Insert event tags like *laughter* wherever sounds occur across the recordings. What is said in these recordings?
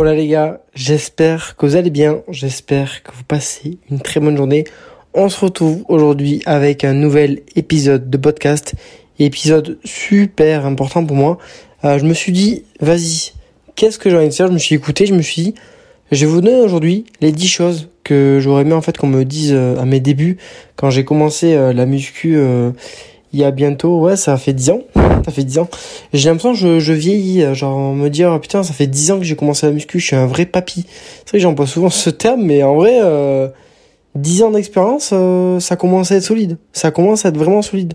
Hola les gars, j'espère que vous allez bien, j'espère que vous passez une très bonne journée. On se retrouve aujourd'hui avec un nouvel épisode de podcast, épisode super important pour moi. Euh, je me suis dit, vas-y, qu'est-ce que j'ai envie de faire? Je me suis écouté, je me suis dit, je vais vous donner aujourd'hui les 10 choses que j'aurais aimé en fait qu'on me dise euh, à mes débuts quand j'ai commencé euh, la muscu il y a bientôt, ouais, ça fait 10 ans. Ça fait 10 ans. J'ai l'impression que je, vieillis, genre me dire, putain, ça fait 10 ans que j'ai commencé la muscu, je suis un vrai papy. C'est vrai que j'emploie souvent ce terme, mais en vrai, euh, 10 ans d'expérience, euh, ça commence à être solide. Ça commence à être vraiment solide.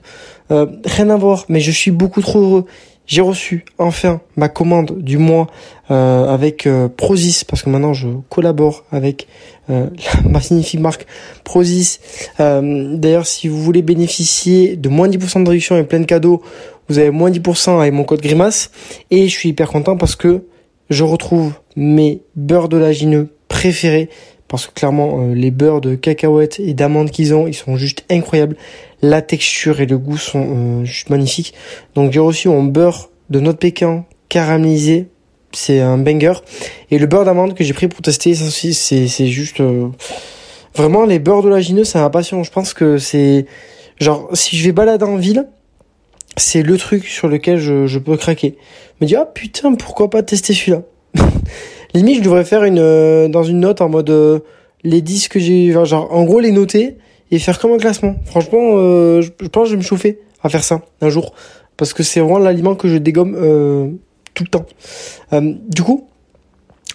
Euh, rien à voir, mais je suis beaucoup trop heureux. J'ai reçu enfin ma commande du mois euh, avec euh, Prozis parce que maintenant je collabore avec euh, ma *laughs* magnifique marque Prozis. D'ailleurs, si vous voulez bénéficier de moins 10% de réduction et plein de cadeaux, vous avez moins 10% avec mon code Grimace. Et je suis hyper content parce que je retrouve mes beurres de lagineux préférés parce que clairement les beurres de cacahuètes et d'amandes qu'ils ont, ils sont juste incroyables. La texture et le goût sont euh, juste magnifiques. Donc j'ai reçu mon beurre de noix de pécan caramélisé, c'est un banger. Et le beurre d'amande que j'ai pris pour tester, aussi c'est juste euh, vraiment les beurres de lagineux, c'est ma passion. Je pense que c'est genre si je vais balader en ville, c'est le truc sur lequel je, peux craquer. Je me dis ah putain pourquoi pas tester celui-là? *laughs* Limite je devrais faire une euh, dans une note en mode les 10 que j'ai genre en gros les noter et faire comme un classement. Franchement, euh, je, pense que je vais me chauffer à faire ça un jour. Parce que c'est vraiment l'aliment que je dégomme euh, tout le temps. Euh, du coup,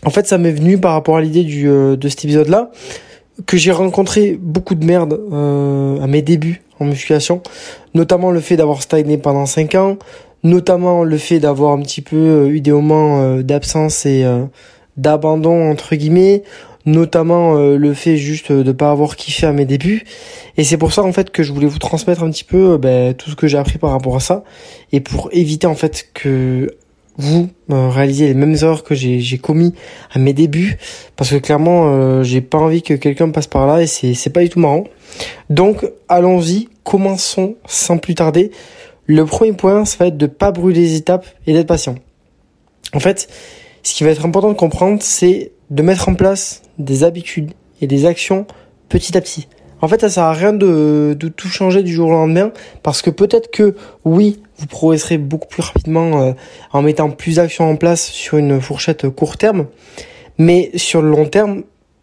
en fait, ça m'est venu par rapport à l'idée du de cet épisode-là, que j'ai rencontré beaucoup de merde à mes débuts en musculation. Notamment le fait d'avoir stagné pendant 5 ans. Notamment le fait d'avoir un petit peu eu des moments d'absence et d'abandon, entre guillemets notamment euh, le fait juste de pas avoir kiffé à mes débuts. Et c'est pour ça en fait que je voulais vous transmettre un petit peu euh, ben, tout ce que j'ai appris par rapport à ça. Et pour éviter en fait que vous euh, réalisez les mêmes erreurs que j'ai commis à mes débuts. Parce que clairement j'ai pas envie que quelqu'un passe par là et c'est c'est pas du tout marrant. Donc allons-y. Commençons sans plus tarder. Le premier point ça va être de pas brûler les étapes et d'être patient. En fait ce qui va être important de comprendre c'est de mettre en place des habitudes et des actions petit à petit. En fait, ça sert à rien de, tout changer du jour au lendemain parce que peut-être que oui, vous progresserez beaucoup plus rapidement euh, en mettant plus d'actions en place sur une fourchette court terme, mais sur le long terme,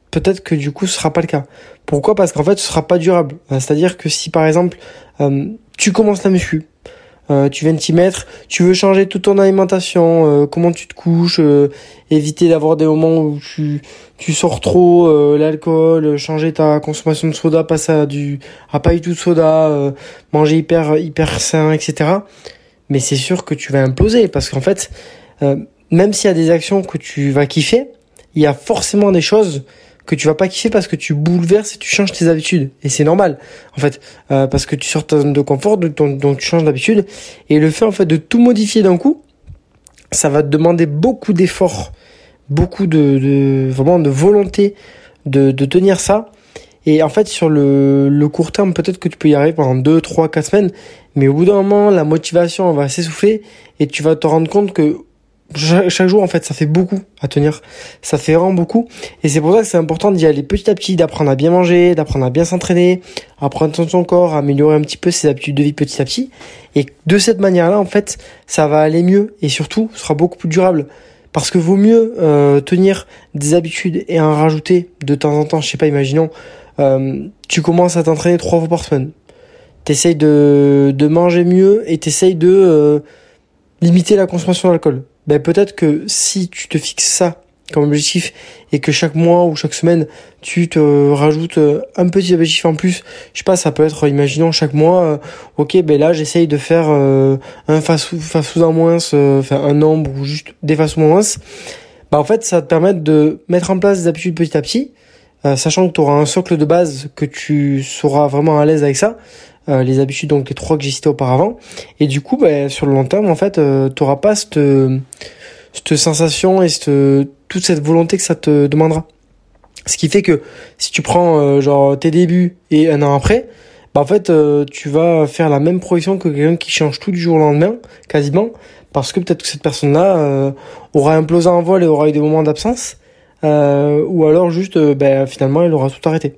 peut-être que du coup, ce sera pas le cas. Pourquoi? Parce qu'en fait, ce sera pas durable. C'est-à-dire que si par exemple, euh, tu commences la muscu, euh, tu viens de t'y mettre, tu veux changer toute ton alimentation, euh, comment tu te couches, euh, éviter d'avoir des moments où tu, tu sors trop, l'alcool, changer ta consommation de soda, passer à du à pas du tout de soda, manger hyper hyper sain, etc. Mais c'est sûr que tu vas imploser parce qu'en fait, même s'il y a des actions que tu vas kiffer, il y a forcément des choses que tu vas pas kiffer parce que tu bouleverses et tu changes tes habitudes. Et c'est normal, en fait, euh, parce que tu sors de ta zone de confort, donc, tu changes d'habitude. Et le fait, en fait, de tout modifier d'un coup, ça va te demander beaucoup d'efforts, beaucoup de, vraiment de volonté de, de tenir ça. Et en fait, sur le, le court terme, peut-être que tu peux y arriver pendant 2, 3, 4 semaines, mais au bout d'un moment, la motivation va s'essouffler et tu vas te rendre compte que chaque jour en fait ça fait beaucoup à tenir. Ça fait vraiment beaucoup. Et c'est pour ça que c'est important d'y aller petit à petit d'apprendre à bien manger d'apprendre à bien s'entraîner à prendre soin de son corps à améliorer un petit peu ses habitudes de vie petit à petit. Et de cette manière là en fait ça va aller mieux et surtout sera beaucoup plus durable. Parce que vaut mieux euh, tenir des habitudes et en rajouter de temps en temps je sais pas imaginons euh, tu commences à t'entraîner trois fois par semaine. T'essayes de, de manger mieux et t'essayes de euh, limiter la consommation d'alcool ben peut-être que si tu te fixes ça comme objectif et que chaque mois ou chaque semaine tu te rajoutes euh, un petit objectif en plus, je sais pas, ça peut être, imaginons chaque mois, euh, ok, ben là j'essaye de faire euh, un fast food en moins, un nombre ou juste des fast en moins, bah en fait ça te permettre de mettre en place des habitudes petit à petit, sachant que tu auras un socle de base que tu seras vraiment à l'aise avec ça, euh, les habitudes, donc les trois que j'ai cités auparavant. Et du coup, bah, sur le long terme, en fait, euh, tu pas cette, cette sensation et cette, toute cette volonté que ça te demandera. Ce qui fait que si tu prends euh, genre tes débuts et un an après, bah en fait tu vas faire la même progression que quelqu'un qui change tout du jour au lendemain, quasiment, parce que peut-être que cette personne-là euh, aura implosé en vol et aura eu des moments d'absence, euh, ou alors juste, euh, ben, finalement, elle aura tout arrêté.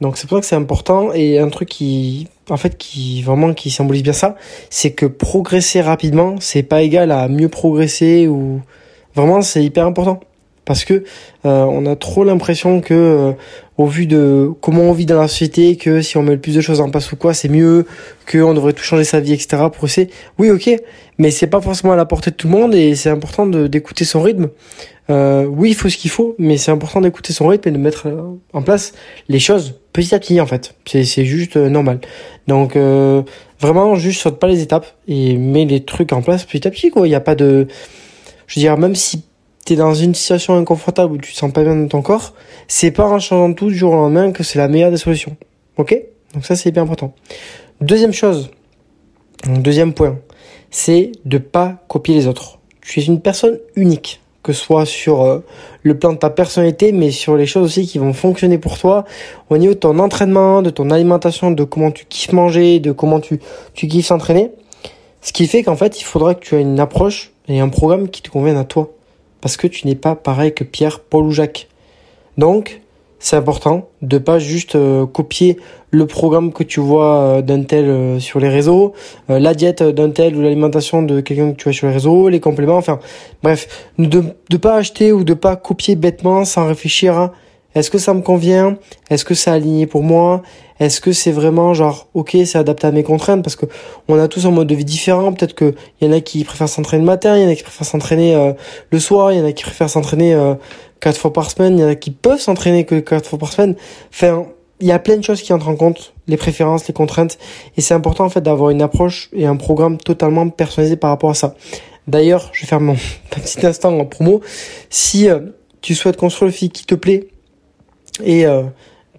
Donc c'est pour ça que c'est important et un truc qui, en fait, qui vraiment qui symbolise bien ça, c'est que progresser rapidement, c'est pas égal à mieux progresser ou vraiment c'est hyper important. Parce que euh, on a trop l'impression que euh, au vu de comment on vit dans la société que si on met le plus de choses en place ou quoi c'est mieux que on devrait tout changer sa vie etc pour essayer. Oui ok mais c'est pas forcément à la portée de tout le monde et c'est important d'écouter son rythme. Euh, oui il faut ce qu'il faut mais c'est important d'écouter son rythme et de mettre en place les choses petit à petit en fait. C'est juste normal. Donc vraiment juste saute pas les étapes et mets les trucs en place petit à petit quoi. Il y a pas de je veux dire même si t'es dans une situation inconfortable où tu te sens pas bien dans ton corps, c'est pas en changeant tout du jour au lendemain que c'est la meilleure des solutions. Ok? Donc ça c'est hyper important. Deuxième chose, deuxième point, c'est de pas copier les autres. Tu es une personne unique, que ce soit sur euh, le plan de ta personnalité, mais sur les choses aussi qui vont fonctionner pour toi, au niveau de ton entraînement, de ton alimentation, de comment tu kiffes manger, de comment tu, tu kiffes s'entraîner. Ce qui fait qu'en fait, il faudra que tu aies une approche et un programme qui te convienne à toi parce que tu n'es pas pareil que Pierre, Paul ou Jacques. Donc, c'est important de pas juste euh, copier le programme que tu vois euh, d'un tel euh, sur les réseaux, la diète d'un tel ou l'alimentation de quelqu'un que tu vois sur les réseaux, les compléments, enfin bref, de ne pas acheter ou de pas copier bêtement sans réfléchir à est-ce que ça me convient? Est-ce que c'est aligné pour moi? Est-ce que c'est vraiment genre ok, c'est adapté à mes contraintes? Parce que on a tous un mode de vie différent. Peut-être que y en a qui préfèrent s'entraîner le matin, il y en a qui préfèrent s'entraîner euh, le soir, il y en a qui préfèrent s'entraîner euh, quatre fois par semaine, il y en a qui peuvent s'entraîner que quatre fois par semaine. Enfin, il y a plein de choses qui entrent en compte, les préférences, les contraintes, et c'est important en fait d'avoir une approche et un programme totalement personnalisé par rapport à ça. D'ailleurs, je vais faire mon *laughs* petit instant en promo. Si euh, tu souhaites construire le physique qui te plaît, et euh,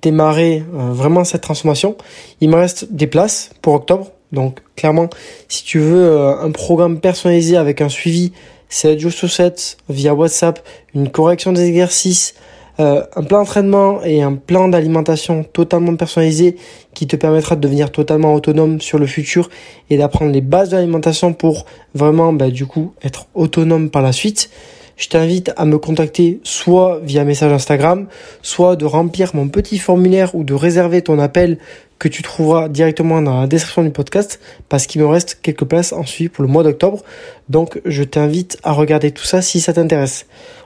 démarrer euh, vraiment cette transformation. Il me reste des places pour octobre. Donc clairement, si tu veux euh, un programme personnalisé avec un suivi 7 jours sur 7 via WhatsApp, une correction des exercices, un plan d'entraînement et un plan d'alimentation totalement personnalisé qui te permettra de devenir totalement autonome sur le futur et d'apprendre les bases de l'alimentation pour vraiment bah, du coup être autonome par la suite je t'invite à me contacter soit via message Instagram, soit de remplir mon petit formulaire ou de réserver ton appel que tu trouveras directement dans la description du podcast parce qu'il me reste quelques places en suivi pour le mois d'octobre. Donc je t'invite à regarder tout ça si ça t'intéresse.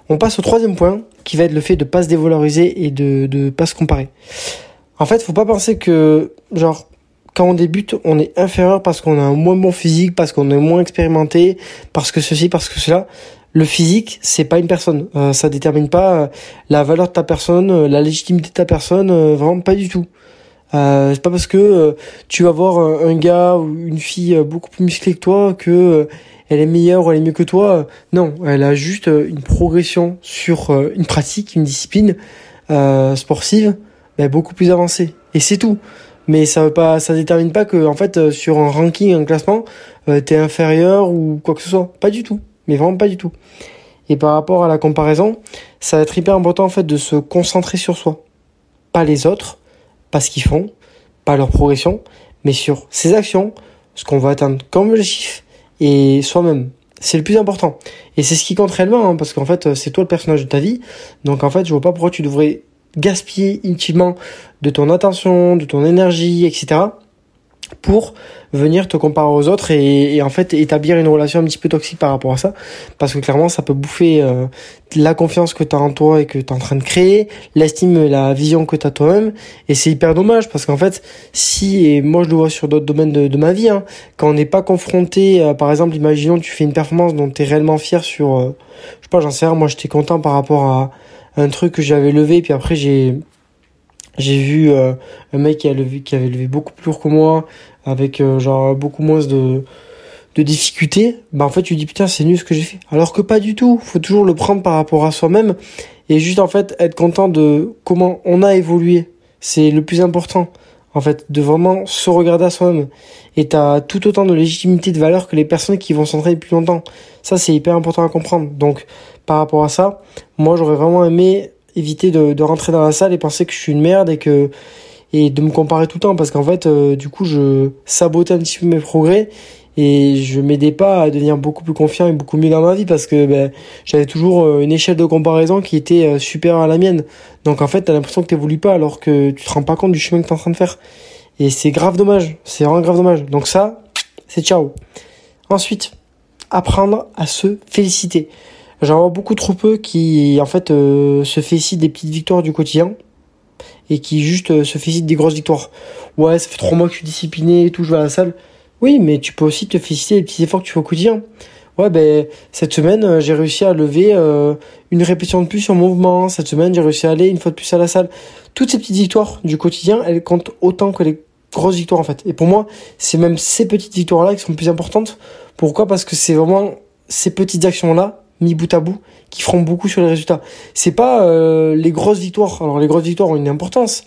On passe au troisième point qui va être le fait de pas se dévaloriser et de ne pas se comparer. En fait, faut pas penser que genre quand on débute, on est inférieur parce qu'on a un moins bon physique, parce qu'on est moins expérimenté, parce que ceci, parce que cela le physique, c'est pas une personne. Euh, ça détermine pas euh, la valeur de ta personne, euh, la légitimité de ta personne, vraiment pas du tout. c'est pas parce que tu vas voir un, gars ou une fille beaucoup plus musclée que toi que elle est meilleure ou elle est mieux que toi. Non, elle a juste une progression sur une pratique, une discipline sportive ben, beaucoup plus avancée. Et c'est tout. Mais ça veut pas, ça détermine pas que en fait sur un ranking, un classement, t'es inférieur ou quoi que ce soit. Pas du tout mais vraiment pas du tout. Et par rapport à la comparaison, ça va être hyper important en fait de se concentrer sur soi. Pas les autres, pas ce qu'ils font, pas leur progression, mais sur ses actions, ce qu'on va atteindre comme objectif et soi-même. C'est le plus important. Et c'est ce qui compte réellement, hein, parce qu'en fait, c'est toi le personnage de ta vie. Donc en fait, je vois pas pourquoi tu devrais gaspiller inutilement de ton attention, de ton énergie, etc pour venir te comparer aux autres et, en fait établir une relation un petit peu toxique par rapport à ça. Parce que clairement ça peut bouffer euh, la confiance que tu as en toi et que tu es en train de créer, l'estime la vision que tu as toi-même. Et c'est hyper dommage parce qu'en fait si et moi je le vois sur d'autres domaines de, ma vie hein, quand on n'est pas confronté par exemple imaginons tu fais une performance dont tu es réellement fier sur euh, je sais pas j'en sais rien moi j'étais content par rapport à un truc que j'avais levé puis après j'ai j'ai vu euh, un mec qui, a levé, qui avait levé beaucoup plus lourd que moi, avec euh, genre beaucoup moins de, de difficultés. Bah en fait tu dis putain c'est nul ce que j'ai fait. Alors que pas du tout. Faut toujours le prendre par rapport à soi-même et juste en fait être content de comment on a évolué. C'est le plus important en fait, de vraiment se regarder à soi-même. Et t'as tout autant de légitimité de valeur que les personnes qui vont s'entraîner plus longtemps. Ça, c'est hyper important à comprendre. Donc, par rapport à ça, moi, j'aurais vraiment aimé éviter de, de, rentrer dans la salle et penser que je suis une merde et que et de me comparer tout le temps parce qu'en fait, euh, du coup, je sabotais un petit peu mes progrès et je m'aidais pas à devenir beaucoup plus confiant et beaucoup mieux dans ma vie parce que ben, j'avais toujours euh, une échelle de comparaison qui était euh, supérieure à la mienne. Donc en fait, t'as l'impression que t'évolues pas alors que tu te rends pas compte du chemin que t'es en train de faire. Et c'est grave dommage, c'est vraiment grave dommage. Donc ça, c'est ciao. Ensuite, apprendre à se féliciter. J'en vois beaucoup trop peu qui en fait se félicitent des petites victoires du quotidien et qui juste euh, se félicite des grosses victoires. Ouais, ça fait trois mois que je suis discipliné et tout, je vais à la salle. Oui, mais tu peux aussi te féliciter des petits efforts que tu fais au quotidien. Ouais, ben cette semaine, euh, j'ai réussi à lever euh, une répétition de plus sur mon mouvement. Cette semaine, j'ai réussi à aller une fois de plus à la salle. Toutes ces petites victoires du quotidien, elles comptent autant que les grosses victoires en fait. Et pour moi, c'est même ces petites victoires-là qui sont plus importantes. Pourquoi? Parce que c'est vraiment ces petites actions-là mis bout à bout qui feront beaucoup sur les résultats. C'est pas euh, les grosses victoires. Alors les grosses victoires ont une importance,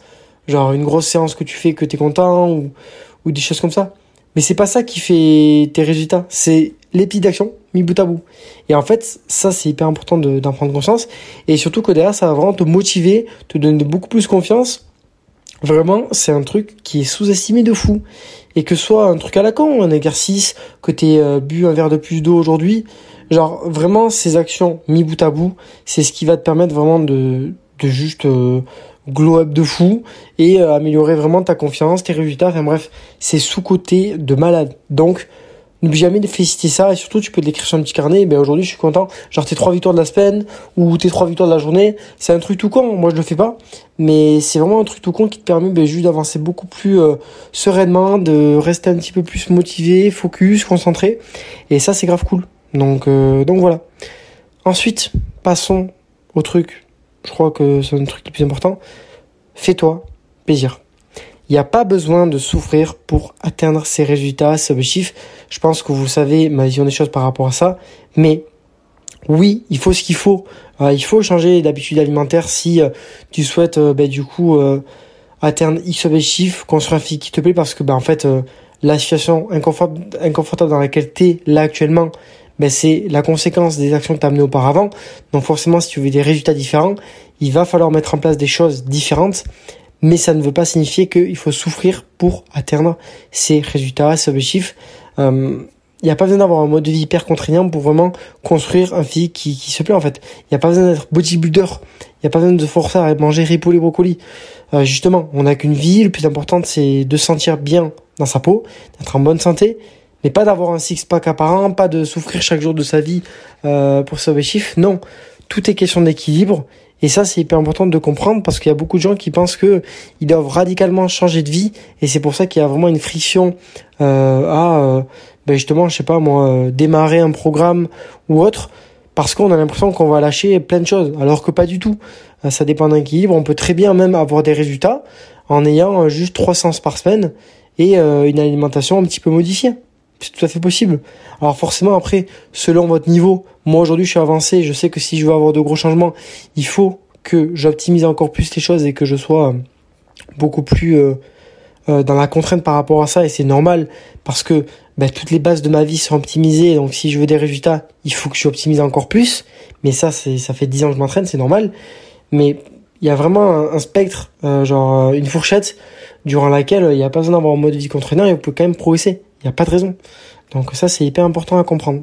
genre une grosse séance que tu fais que tu es content ou ou des choses comme ça. Mais c'est pas ça qui fait tes résultats, c'est les petites actions bout à bout. Et en fait, ça c'est hyper important d'en prendre conscience et surtout que derrière ça va vraiment te motiver, te donner beaucoup plus confiance. Vraiment, c'est un truc qui est sous-estimé de fou. Et que ce soit un truc à la con, un exercice, que t'aies euh, bu un verre de plus d'eau aujourd'hui, Genre vraiment ces actions mis bout à bout, c'est ce qui va te permettre vraiment de, de juste euh, glow up de fou et euh, améliorer vraiment ta confiance, tes résultats. Enfin bref, c'est sous-côté de malade. Donc n'oublie jamais de féliciter ça et surtout tu peux l'écrire sur un petit carnet. Ben aujourd'hui je suis content. Genre tes trois victoires de la semaine ou tes trois victoires de la journée, c'est un truc tout con. Moi je le fais pas, mais c'est vraiment un truc tout con qui te permet ben, juste d'avancer beaucoup plus euh, sereinement, de rester un petit peu plus motivé, focus, concentré. Et ça c'est grave cool. Donc, euh, donc voilà. Ensuite, passons au truc. Je crois que c'est un truc le plus important. Fais-toi plaisir. Il n'y a pas besoin de souffrir pour atteindre ces résultats, ces objectifs. Je pense que vous savez ma vision des choses par rapport à ça. Mais oui, il faut ce qu'il faut. Euh, il faut changer d'habitude alimentaire si euh, tu souhaites bah, du coup atteindre X objectifs, construire un physique qui te plaît parce que bah, en fait la situation inconfortable dans laquelle tu es là actuellement, ben c'est la conséquence des actions que tu as menées auparavant. Donc forcément, si tu veux des résultats différents, il va falloir mettre en place des choses différentes. Mais ça ne veut pas signifier qu'il faut souffrir pour atteindre ces résultats, ces objectifs. Euh, il n'y a pas besoin d'avoir un mode de vie hyper contraignant pour vraiment construire un physique qui, qui se plaît en fait. Il n'y a pas besoin d'être bodybuilder. Il n'y a pas besoin de forcer à manger ripoll et brocoli. Euh, justement, on n'a qu'une vie. Le plus important, c'est de sentir bien dans sa peau, d'être en bonne santé mais pas d'avoir un six-pack apparent, pas de souffrir chaque jour de sa vie euh, pour ses objectifs. Non, tout est question d'équilibre. Et ça, c'est hyper important de comprendre parce qu'il y a beaucoup de gens qui pensent que ils doivent radicalement changer de vie. Et c'est pour ça qu'il y a vraiment une friction euh, à, euh, ben justement, je sais pas moi, euh, démarrer un programme ou autre parce qu'on a l'impression qu'on va lâcher plein de choses. Alors que pas du tout. Euh, ça dépend d'un équilibre. On peut très bien même avoir des résultats en ayant juste trois séances par semaine et une alimentation un petit peu modifiée c'est tout à fait possible. Alors forcément après, selon votre niveau, moi aujourd'hui je suis avancé, je sais que si je veux avoir de gros changements, il faut que j'optimise encore plus les choses et que je sois beaucoup plus euh, euh, dans la contrainte par rapport à ça et c'est normal parce que ben, toutes les bases de ma vie sont optimisées donc si je veux des résultats, il faut que je optimise encore plus. Mais ça ça fait 10 ans que je m'entraîne, c'est normal. Mais il y a vraiment un, spectre, euh, genre une fourchette durant laquelle il n'y a pas besoin d'avoir un mode de vie contraignant et vous pouvez quand même progresser. Il n'y a pas de raison. Donc ça, c'est hyper important à comprendre.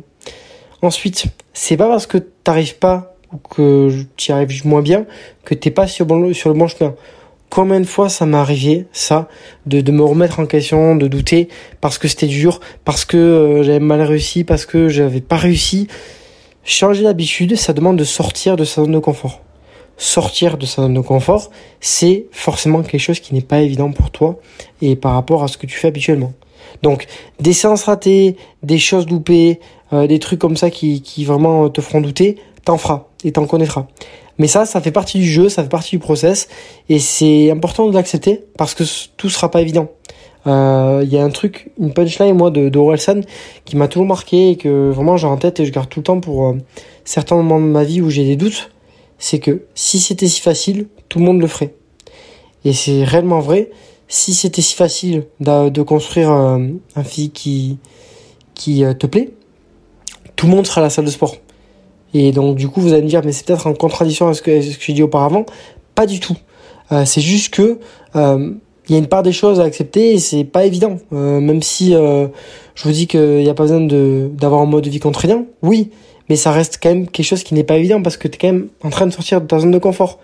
Ensuite, c'est pas parce que t'arrives pas ou que tu arrives moins bien que t'es pas sur, le bon chemin. Combien de fois ça m'est arrivé, ça, de, de me remettre en question, de douter, parce que c'était dur, parce que euh, j'avais mal réussi, parce que j'avais pas réussi? Changer d'habitude, ça demande de sortir de sa zone de confort. Sortir de sa zone de confort, c'est forcément quelque chose qui n'est pas évident pour toi et par rapport à ce que tu fais habituellement. Donc des séances ratées, des choses loupées, euh, des trucs comme ça qui, qui vraiment te feront douter, t'en feras et t'en connaîtras. Mais ça, ça fait partie du jeu, ça fait partie du process et c'est important de l'accepter parce que tout sera pas évident. Euh, il y a un truc, une punchline moi de, de qui m'a toujours marqué et que vraiment j'ai en tête et je garde tout le temps pour euh, certains moments de ma vie où j'ai des doutes. C'est que si c'était si facile, tout le monde le ferait. Et c'est réellement vrai si c'était si facile de, construire un, un physique qui, euh, te plaît, tout le monde sera à la salle de sport. Et donc du coup, vous allez me dire, mais c'est peut-être en contradiction avec ce que, j'ai dit auparavant. Pas du tout. Euh, c'est juste que euh, il y a une part des choses à accepter et c'est pas évident. Euh, même si euh, je vous dis qu'il n'y a pas besoin d'avoir un mode de vie contraignant, oui, mais ça reste quand même quelque chose qui n'est pas évident parce que tu es quand même en train de sortir de ta zone de confort.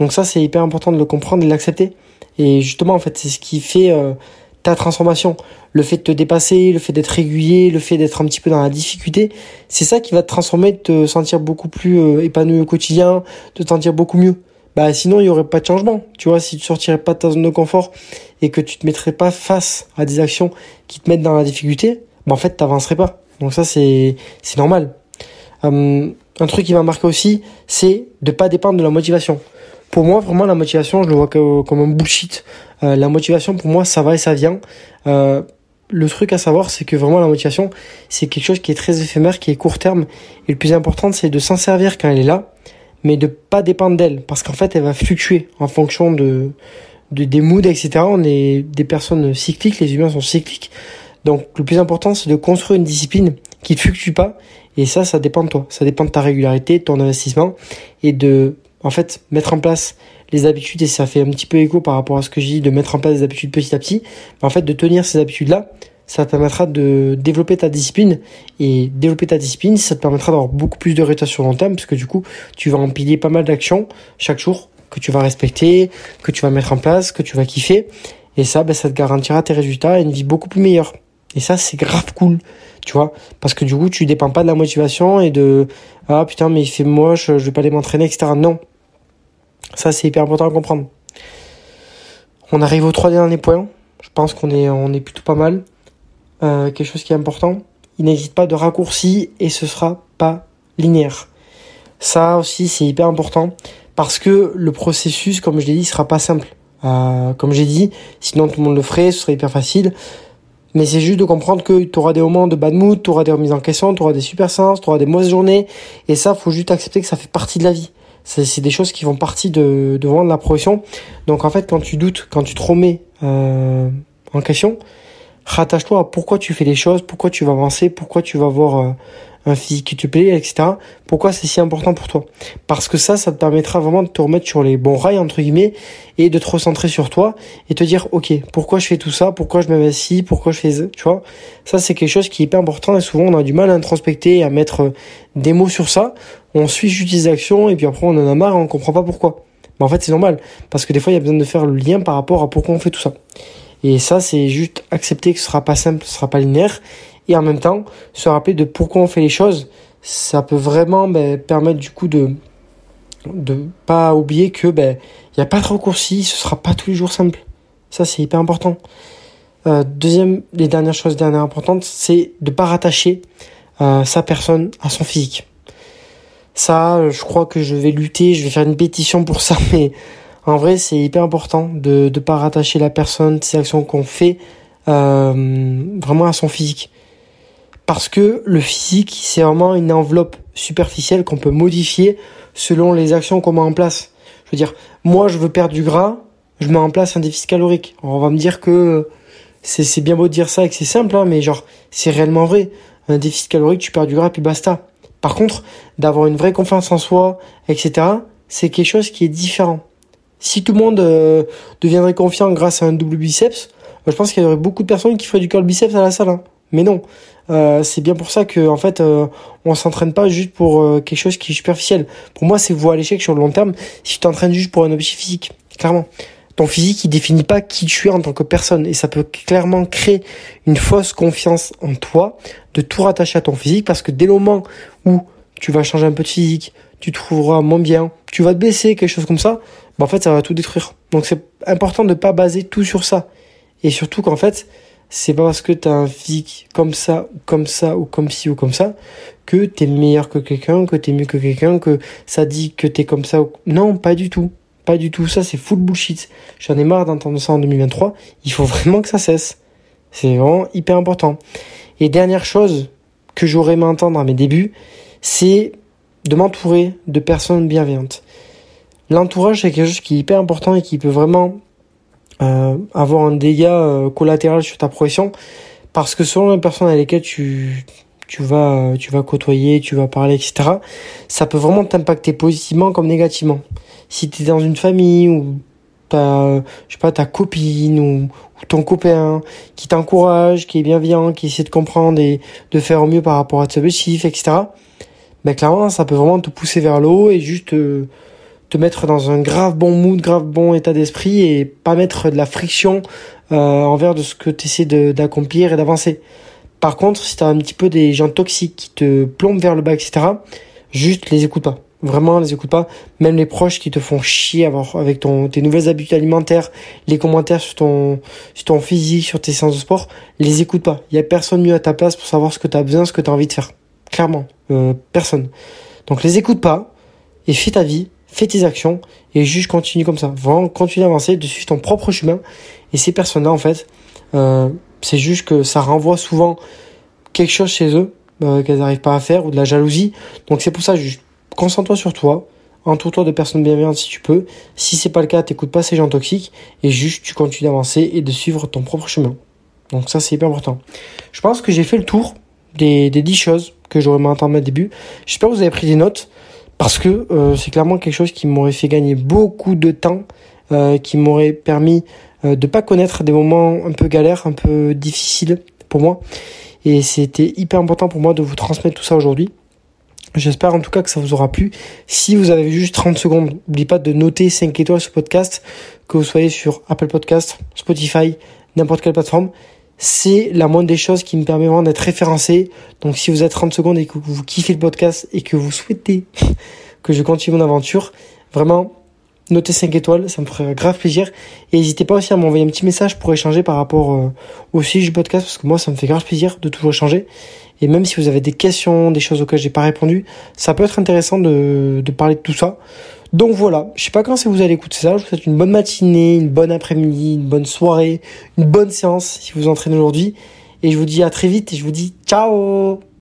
Donc ça, c'est hyper important de le comprendre et de l'accepter. Et justement, en fait, c'est ce qui fait euh, ta transformation. Le fait de te dépasser, le fait d'être régulier, le fait d'être un petit peu dans la difficulté, c'est ça qui va te transformer, te sentir beaucoup plus épanoui au quotidien, te sentir beaucoup mieux bah sinon il y aurait pas de changement. Tu vois, si tu sortirais pas de ta zone de confort et que tu te mettrais pas face à des actions qui te mettent dans la difficulté, bah en fait t'avancerais pas. Donc ça c'est c'est normal. Hum, un truc qui m'a marqué aussi, c'est de pas dépendre de la motivation. Pour moi, vraiment la motivation, je le vois comme un bullshit. Euh, la motivation pour moi, ça va et ça vient. Euh, le truc à savoir, c'est que vraiment la motivation, c'est quelque chose qui est très éphémère, qui est court terme. Et le plus important, c'est de s'en servir quand elle est là mais de pas dépendre d'elle, parce qu'en fait, elle va fluctuer en fonction de, de des moods, etc. On est des personnes cycliques, les humains sont cycliques. Donc, le plus important, c'est de construire une discipline qui ne fluctue pas, et ça, ça dépend de toi. Ça dépend de ta régularité, de ton investissement, et de, en fait, mettre en place les habitudes, et ça fait un petit peu écho par rapport à ce que j'ai dit, de mettre en place des habitudes petit à petit, en fait, de tenir ces habitudes-là, ça te permettra de développer ta discipline. Et développer ta discipline, ça te permettra d'avoir beaucoup plus de résultats sur long terme, parce que du coup, tu vas empiler pas mal d'actions chaque jour que tu vas respecter, que tu vas mettre en place, que tu vas kiffer. Et ça, ben, ça te garantira tes résultats et une vie beaucoup plus meilleure. Et ça, c'est grave cool, tu vois, parce que du coup, tu dépends pas de la motivation et de ah putain, mais il fait moche, je vais pas aller m'entraîner, etc. Non, ça c'est hyper important à comprendre. On arrive au trois derniers points. Je pense qu'on est on est plutôt pas mal. Euh, quelque chose qui est important, il n'existe pas de raccourci et ce sera pas linéaire. Ça aussi c'est hyper important parce que le processus, comme je l'ai dit, sera pas simple. Euh, comme j'ai dit, sinon tout le monde le ferait, ce serait hyper facile. Mais c'est juste de comprendre que tu auras des moments de bad mood, tu auras des remises en question, tu auras des super sens, tu auras des mauvaises journées. Et ça, faut juste accepter que ça fait partie de la vie. C'est des choses qui font partie de, de vraiment de la progression. Donc en fait, quand tu doutes, quand tu te remets euh, en question, rattache-toi à pourquoi tu fais les choses, pourquoi tu vas avancer, pourquoi tu vas avoir euh, un physique qui te plaît, etc. Pourquoi c'est si important pour toi? Parce que ça, ça te permettra vraiment de te remettre sur les bons rails, entre guillemets, et de te recentrer sur toi, et te dire, ok, pourquoi je fais tout ça, pourquoi je m'investis, pourquoi je fais... Tu vois? Ça, c'est quelque chose qui est hyper important, et souvent, on a du mal à introspecter et à mettre euh, des mots sur ça. On suit juste des actions, et puis après, on en a marre, et on comprend pas pourquoi. Mais en fait, c'est normal, parce que des fois, il y a besoin de faire le lien par rapport à pourquoi on fait tout ça. Et ça, c'est juste accepter que ce sera pas simple, ce sera pas linéaire. Et en même temps, se rappeler de pourquoi on fait les choses. Ça peut vraiment ben, permettre du coup de de pas oublier que ben il y a pas de raccourci, ce sera pas tous les jours simple. Ça c'est hyper important. Euh, deuxième, les dernières choses dernières importantes, c'est de pas rattacher euh, sa personne à son physique. Ça, je crois que je vais lutter, je vais faire une pétition pour ça, *laughs* mais en vrai, c'est hyper important de ne pas rattacher la personne, ses actions qu'on fait, euh, vraiment à son physique. Parce que le physique, c'est vraiment une enveloppe superficielle qu'on peut modifier selon les actions qu'on met en place. Je veux dire, moi, je veux perdre du gras, je mets en place un déficit calorique. on va me dire que c'est bien beau de dire ça et que c'est simple, hein, mais genre, c'est réellement vrai. Un déficit calorique, tu perds du gras, puis basta. Par contre, d'avoir une vraie confiance en soi, etc., c'est quelque chose qui est différent. Si tout le monde euh, deviendrait confiant grâce à un double biceps, je pense qu'il y aurait beaucoup de personnes qui feraient du curl biceps à la salle. Hein. Mais non, euh, c'est bien pour ça que en fait on s'entraîne pas juste pour quelque chose qui est superficiel. Pour moi, c'est voir l'échec sur le long terme si tu t'entraînes juste pour un objectif physique. Clairement, ton physique il définit pas qui tu es en tant que personne et ça peut clairement créer une fausse confiance en toi de tout rattacher à ton physique parce que dès le moment où tu vas changer un peu de physique, tu trouveras moins bien, tu vas te baisser, quelque chose comme ça, bah en fait ça va tout détruire. Donc c'est important de pas baser tout sur ça. Et surtout qu'en fait, c'est pas parce que tu as un physique comme ça, ou comme ça, ou comme ci, ou comme ça, que tu es meilleur que quelqu'un, que tu es mieux que quelqu'un, que ça dit que tu es comme ça. Ou... Non, pas du tout. Pas du tout. Ça, c'est full bullshit. J'en ai marre d'entendre ça en 2023. Il faut vraiment que ça cesse. C'est vraiment hyper important. Et dernière chose que j'aurais aimé entendre à mes débuts, c'est de m'entourer de personnes bienveillantes. L'entourage, c'est quelque chose qui est hyper important et qui peut vraiment euh, avoir un dégât euh, collatéral sur ta progression parce que selon les personnes avec lesquelles tu, tu, vas, tu vas côtoyer, tu vas parler, etc., ça peut vraiment t'impacter positivement comme négativement. Si tu es dans une famille où ta, je sais pas, ta copine ou, ton copain qui t'encourage, qui est bienveillant, qui essaie de comprendre et de faire au mieux par rapport à tes objectifs, etc. Ben clairement, ça peut vraiment te pousser vers l'eau et juste te, te mettre dans un grave bon mood, grave bon état d'esprit et pas mettre de la friction euh, envers de ce que tu essaies d'accomplir et d'avancer. Par contre, si tu as un petit peu des gens toxiques qui te plombent vers le bas, etc., juste les écoute pas. Vraiment, les écoute pas. Même les proches qui te font chier avec ton, tes nouvelles habitudes alimentaires, les commentaires sur ton, sur ton physique, sur tes séances de sport, les écoute pas. Il y a personne mieux à ta place pour savoir ce que tu as besoin, ce que tu as envie de faire. Clairement, euh, personne. Donc les écoute pas et fais ta vie, fais tes actions et juste continue comme ça. Vraiment, continue d'avancer, de suivre ton propre chemin. Et ces personnes-là, en fait, euh, c'est juste que ça renvoie souvent quelque chose chez eux euh, qu'elles n'arrivent pas à faire ou de la jalousie. Donc c'est pour ça, juste concentre-toi sur toi, entoure-toi de personnes bienveillantes si tu peux. Si c'est pas le cas, t'écoutes pas ces gens toxiques et juste tu continues d'avancer et de suivre ton propre chemin. Donc ça c'est hyper important. Je pense que j'ai fait le tour des, des 10 choses que j'aurais à mettre au début. J'espère que vous avez pris des notes parce que euh, c'est clairement quelque chose qui m'aurait fait gagner beaucoup de temps, euh, qui m'aurait permis euh, de pas connaître des moments un peu galères, un peu difficiles pour moi. Et c'était hyper important pour moi de vous transmettre tout ça aujourd'hui. J'espère en tout cas que ça vous aura plu. Si vous avez juste 30 secondes, n'oubliez pas de noter 5 étoiles ce podcast, que vous soyez sur Apple Podcast, Spotify, n'importe quelle plateforme. C'est la moindre des choses qui me permet vraiment d'être référencé. Donc si vous êtes 30 secondes et que vous kiffez le podcast et que vous souhaitez *laughs* que je continue mon aventure, vraiment, notez 5 étoiles, ça me ferait grave plaisir. Et n'hésitez pas aussi à m'envoyer un petit message pour échanger par rapport euh, au sujet du podcast, parce que moi, ça me fait grave plaisir de toujours échanger. Et même si vous avez des questions, des choses auxquelles j'ai pas répondu, ça peut être intéressant de, de parler de tout ça. Donc voilà, je sais pas quand c'est vous allez écouter ça, je vous souhaite une bonne matinée, une bonne après-midi, une bonne soirée, une bonne séance si vous entraînez aujourd'hui. Et je vous dis à très vite et je vous dis ciao